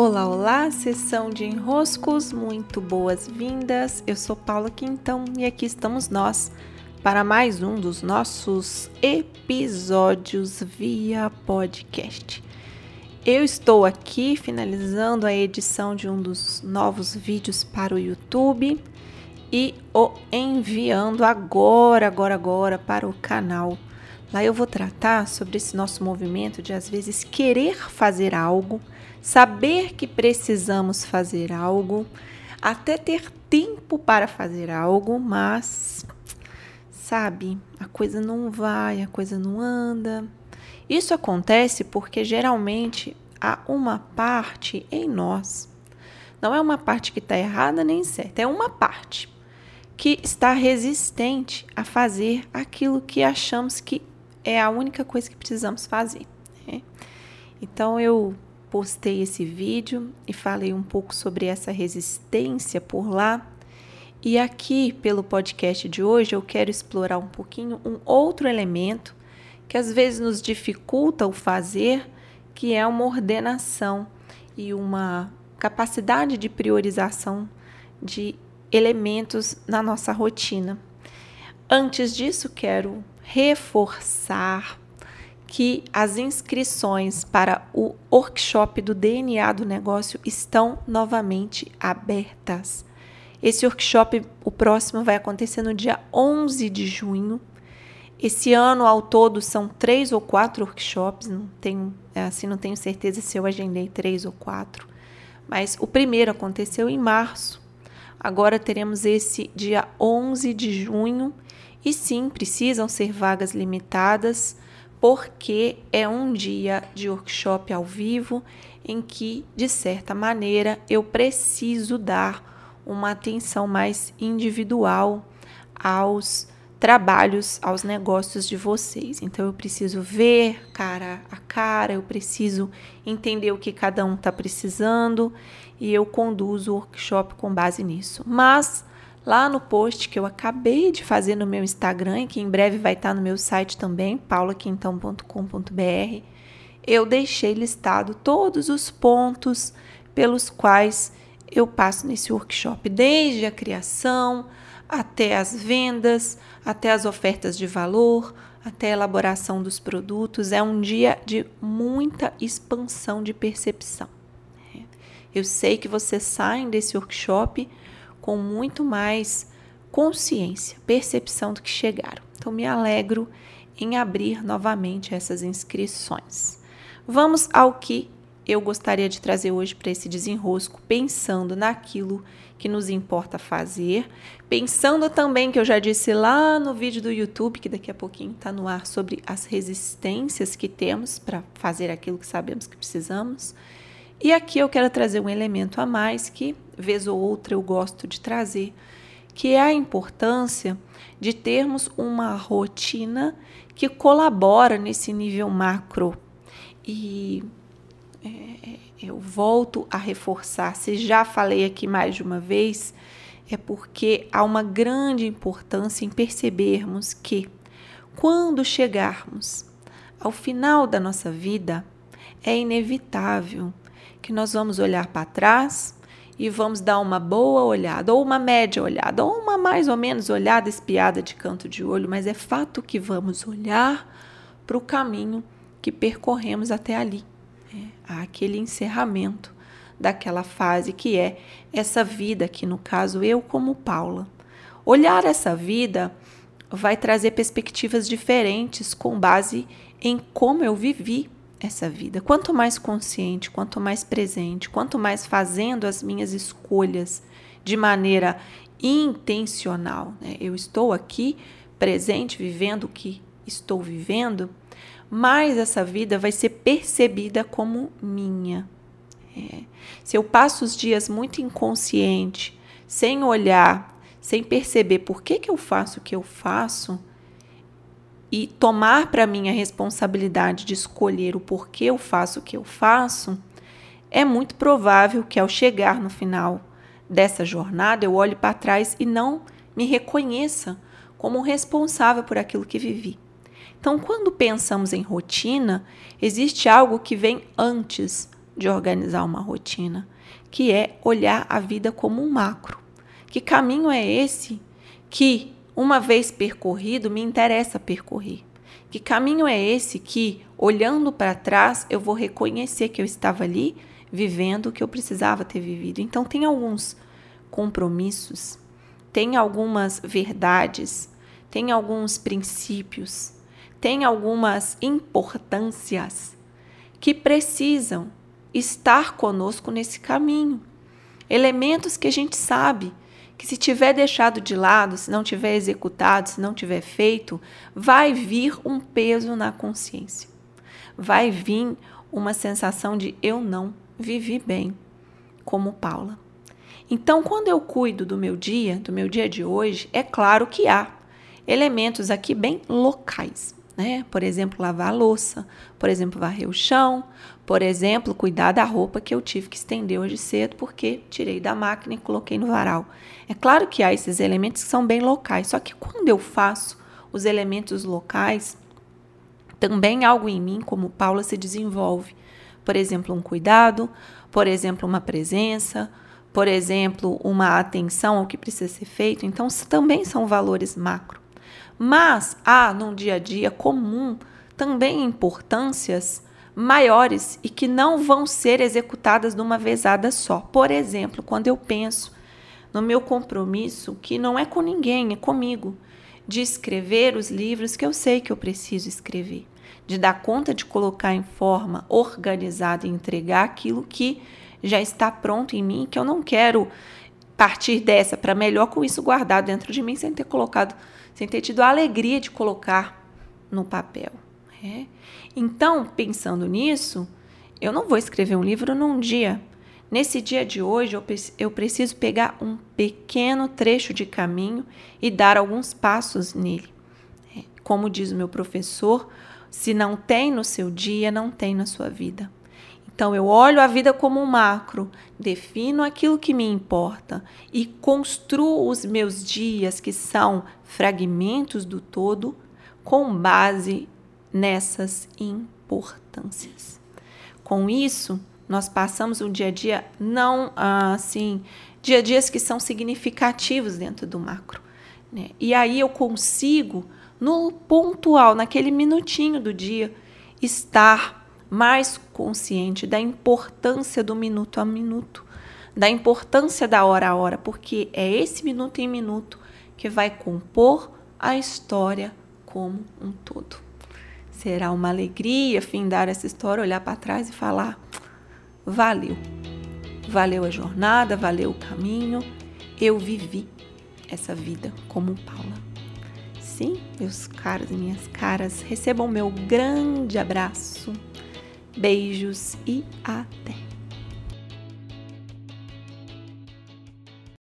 Olá, olá, sessão de enroscos, muito boas-vindas. Eu sou Paula Quintão e aqui estamos nós para mais um dos nossos episódios via podcast. Eu estou aqui finalizando a edição de um dos novos vídeos para o YouTube e o enviando agora, agora, agora para o canal. Lá eu vou tratar sobre esse nosso movimento de às vezes querer fazer algo saber que precisamos fazer algo, até ter tempo para fazer algo, mas sabe, a coisa não vai, a coisa não anda. Isso acontece porque geralmente há uma parte em nós, não é uma parte que está errada nem certa, é uma parte que está resistente a fazer aquilo que achamos que é a única coisa que precisamos fazer. Né? Então eu postei esse vídeo e falei um pouco sobre essa resistência por lá. E aqui, pelo podcast de hoje, eu quero explorar um pouquinho um outro elemento que às vezes nos dificulta o fazer, que é uma ordenação e uma capacidade de priorização de elementos na nossa rotina. Antes disso, quero reforçar que as inscrições para o workshop do DNA do negócio estão novamente abertas. Esse workshop, o próximo, vai acontecer no dia 11 de junho. Esse ano, ao todo, são três ou quatro workshops. Não tenho, assim, não tenho certeza se eu agendei três ou quatro. Mas o primeiro aconteceu em março. Agora teremos esse dia 11 de junho. E sim, precisam ser vagas limitadas porque é um dia de workshop ao vivo em que, de certa maneira, eu preciso dar uma atenção mais individual aos trabalhos, aos negócios de vocês. Então eu preciso ver cara a cara, eu preciso entender o que cada um está precisando e eu conduzo o workshop com base nisso. Mas lá no post que eu acabei de fazer no meu Instagram, que em breve vai estar no meu site também, paulaquintão.com.br, eu deixei listado todos os pontos pelos quais eu passo nesse workshop, desde a criação até as vendas, até as ofertas de valor, até a elaboração dos produtos. É um dia de muita expansão de percepção. Eu sei que vocês saem desse workshop com muito mais consciência, percepção do que chegaram. Então, me alegro em abrir novamente essas inscrições. Vamos ao que eu gostaria de trazer hoje para esse desenrosco, pensando naquilo que nos importa fazer, pensando também que eu já disse lá no vídeo do YouTube, que daqui a pouquinho está no ar, sobre as resistências que temos para fazer aquilo que sabemos que precisamos e aqui eu quero trazer um elemento a mais que, vez ou outra, eu gosto de trazer, que é a importância de termos uma rotina que colabora nesse nível macro. E é, eu volto a reforçar, se já falei aqui mais de uma vez, é porque há uma grande importância em percebermos que, quando chegarmos ao final da nossa vida, é inevitável que nós vamos olhar para trás e vamos dar uma boa olhada, ou uma média olhada, ou uma mais ou menos olhada espiada de canto de olho, mas é fato que vamos olhar para o caminho que percorremos até ali, né? aquele encerramento daquela fase que é essa vida, que no caso eu como Paula. Olhar essa vida vai trazer perspectivas diferentes com base em como eu vivi essa vida. Quanto mais consciente, quanto mais presente, quanto mais fazendo as minhas escolhas de maneira intencional, né? eu estou aqui presente, vivendo o que estou vivendo, mais essa vida vai ser percebida como minha. É. Se eu passo os dias muito inconsciente, sem olhar, sem perceber por que, que eu faço o que eu faço, e tomar para mim a responsabilidade de escolher o porquê eu faço o que eu faço, é muito provável que ao chegar no final dessa jornada eu olhe para trás e não me reconheça como responsável por aquilo que vivi. Então, quando pensamos em rotina, existe algo que vem antes de organizar uma rotina, que é olhar a vida como um macro. Que caminho é esse que, uma vez percorrido, me interessa percorrer? Que caminho é esse que, olhando para trás, eu vou reconhecer que eu estava ali vivendo o que eu precisava ter vivido? Então, tem alguns compromissos, tem algumas verdades, tem alguns princípios, tem algumas importâncias que precisam estar conosco nesse caminho. Elementos que a gente sabe que se tiver deixado de lado, se não tiver executado, se não tiver feito, vai vir um peso na consciência. Vai vir uma sensação de eu não vivi bem, como Paula. Então, quando eu cuido do meu dia, do meu dia de hoje, é claro que há elementos aqui bem locais, né? Por exemplo, lavar a louça, por exemplo, varrer o chão, por exemplo, cuidar da roupa que eu tive que estender hoje cedo porque tirei da máquina e coloquei no varal. É claro que há esses elementos que são bem locais, só que quando eu faço os elementos locais, também algo em mim, como Paula, se desenvolve. Por exemplo, um cuidado, por exemplo, uma presença, por exemplo, uma atenção ao que precisa ser feito. Então, também são valores macro. Mas há no dia a dia comum também importâncias maiores e que não vão ser executadas de uma vezada só. Por exemplo, quando eu penso no meu compromisso, que não é com ninguém, é comigo, de escrever os livros que eu sei que eu preciso escrever, de dar conta de colocar em forma organizada e entregar aquilo que já está pronto em mim, que eu não quero partir dessa para melhor com isso guardado dentro de mim sem ter colocado, sem ter tido a alegria de colocar no papel. É. Então, pensando nisso, eu não vou escrever um livro num dia. Nesse dia de hoje, eu, eu preciso pegar um pequeno trecho de caminho e dar alguns passos nele. É. Como diz o meu professor, se não tem no seu dia, não tem na sua vida. Então, eu olho a vida como um macro, defino aquilo que me importa e construo os meus dias, que são fragmentos do todo, com base nessas importâncias. Com isso, nós passamos um dia a dia não assim, dia a dias que são significativos dentro do macro. Né? E aí eu consigo, no pontual, naquele minutinho do dia, estar mais consciente da importância do minuto a minuto, da importância da hora a hora, porque é esse minuto em minuto que vai compor a história como um todo. Será uma alegria findar essa história, olhar para trás e falar: valeu. Valeu a jornada, valeu o caminho. Eu vivi essa vida como Paula. Sim, meus caros e minhas caras, recebam meu grande abraço. Beijos e até!